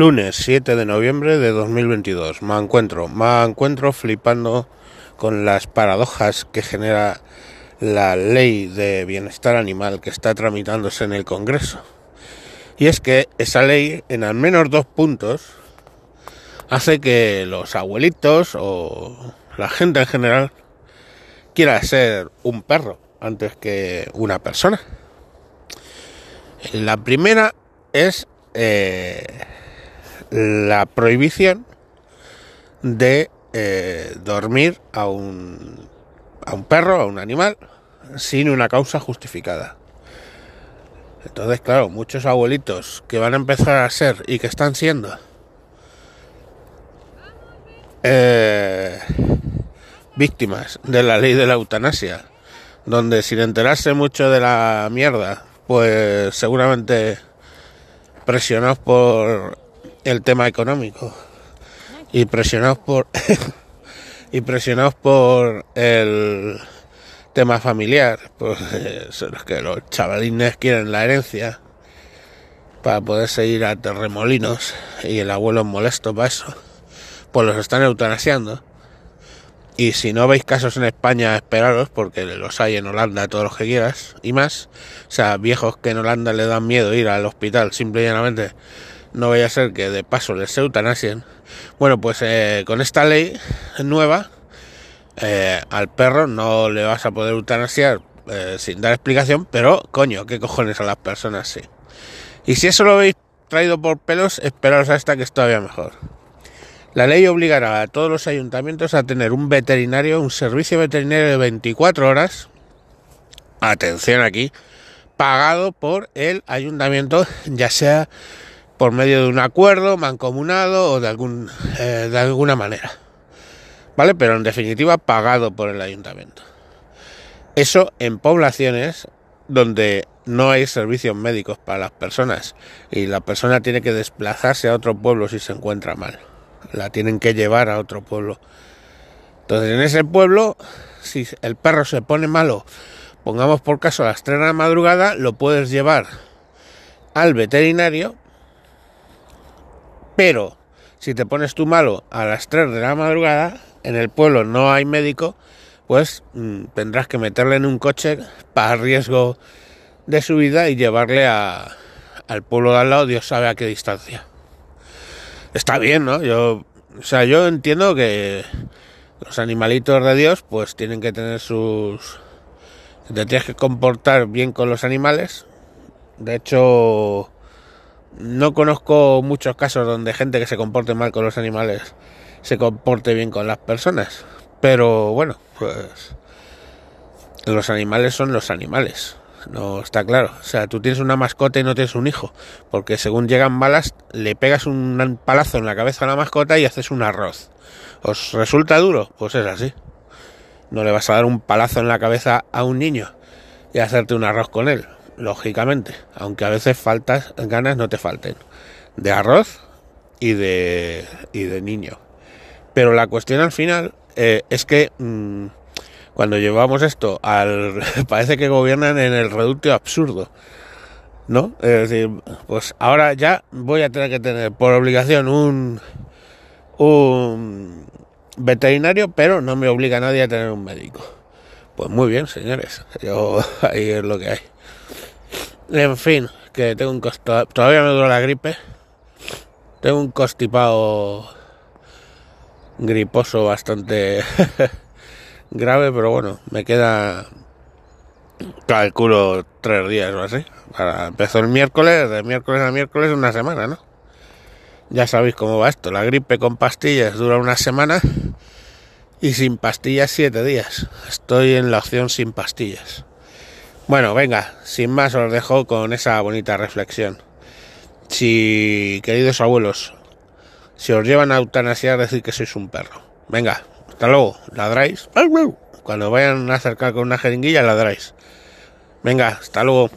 Lunes 7 de noviembre de 2022. Me encuentro, me encuentro flipando con las paradojas que genera la ley de bienestar animal que está tramitándose en el Congreso. Y es que esa ley, en al menos dos puntos, hace que los abuelitos o la gente en general quiera ser un perro antes que una persona. La primera es eh, la prohibición de eh, dormir a un, a un perro, a un animal, sin una causa justificada. Entonces, claro, muchos abuelitos que van a empezar a ser y que están siendo eh, víctimas de la ley de la eutanasia, donde sin enterarse mucho de la mierda, pues seguramente presionados por el tema económico y presionados por y presionados por el tema familiar, pues son los que los chavalines quieren la herencia para poder seguir a terremolinos y el abuelo es molesto para eso, pues los están eutanasiando. Y si no veis casos en España, esperaros, porque los hay en Holanda, todos los que quieras, y más. O sea, viejos que en Holanda le dan miedo ir al hospital, simple y llanamente no vaya a ser que de paso les eutanasien. Bueno, pues eh, con esta ley nueva, eh, al perro no le vas a poder eutanasiar eh, sin dar explicación, pero coño, ¿qué cojones a las personas sí? Y si eso lo habéis traído por pelos, esperaos hasta que es todavía mejor. La ley obligará a todos los ayuntamientos a tener un veterinario, un servicio veterinario de 24 horas, atención aquí, pagado por el ayuntamiento, ya sea por medio de un acuerdo mancomunado o de, algún, eh, de alguna manera. ¿Vale? Pero en definitiva pagado por el ayuntamiento. Eso en poblaciones donde no hay servicios médicos para las personas y la persona tiene que desplazarse a otro pueblo si se encuentra mal. La tienen que llevar a otro pueblo. Entonces en ese pueblo, si el perro se pone malo, pongamos por caso a las 3 de la madrugada, lo puedes llevar al veterinario pero si te pones tú malo a las 3 de la madrugada, en el pueblo no hay médico, pues mm, tendrás que meterle en un coche para riesgo de su vida y llevarle al pueblo de al lado, Dios sabe a qué distancia. Está bien, ¿no? Yo, o sea, yo entiendo que los animalitos de Dios, pues tienen que tener sus. Te tienes que comportar bien con los animales. De hecho, no conozco muchos casos donde gente que se comporte mal con los animales se comporte bien con las personas. Pero bueno, pues los animales son los animales. No está claro. O sea, tú tienes una mascota y no tienes un hijo. Porque según llegan balas, le pegas un palazo en la cabeza a la mascota y haces un arroz. ¿Os resulta duro? Pues es así. No le vas a dar un palazo en la cabeza a un niño y hacerte un arroz con él lógicamente, aunque a veces faltas, ganas no te falten, de arroz y de, y de niño. Pero la cuestión al final eh, es que mm, cuando llevamos esto al... parece que gobiernan en el reducto absurdo. ¿No? Es decir, pues ahora ya voy a tener que tener por obligación un, un veterinario, pero no me obliga a nadie a tener un médico. Pues muy bien, señores. Yo ahí es lo que hay. En fin, que tengo un costo, todavía me dura la gripe. Tengo un constipado griposo bastante grave, pero bueno, me queda calculo tres días o así. Para, empezó el miércoles, de miércoles a miércoles una semana, ¿no? Ya sabéis cómo va esto. La gripe con pastillas dura una semana y sin pastillas siete días. Estoy en la opción sin pastillas. Bueno, venga, sin más os dejo con esa bonita reflexión. Si, queridos abuelos, si os llevan a eutanasiar, decir que sois un perro. Venga, hasta luego, ladráis. Cuando vayan a acercar con una jeringuilla, ladráis. Venga, hasta luego.